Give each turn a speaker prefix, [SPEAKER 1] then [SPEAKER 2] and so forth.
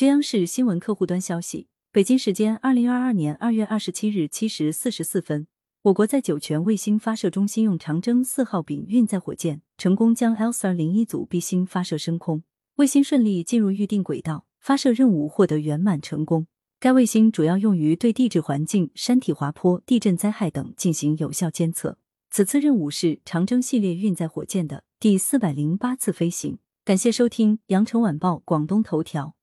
[SPEAKER 1] 据央视新闻客户端消息，北京时间二零二二年二月二十七日七时四十四分，我国在酒泉卫星发射中心用长征四号丙运载火箭成功将 L 四零一组 B 星发射升空，卫星顺利进入预定轨道，发射任务获得圆满成功。该卫星主要用于对地质环境、山体滑坡、地震灾害等进行有效监测。此次任务是长征系列运载火箭的第四百零八次飞行。感谢收听羊城晚报广东头条。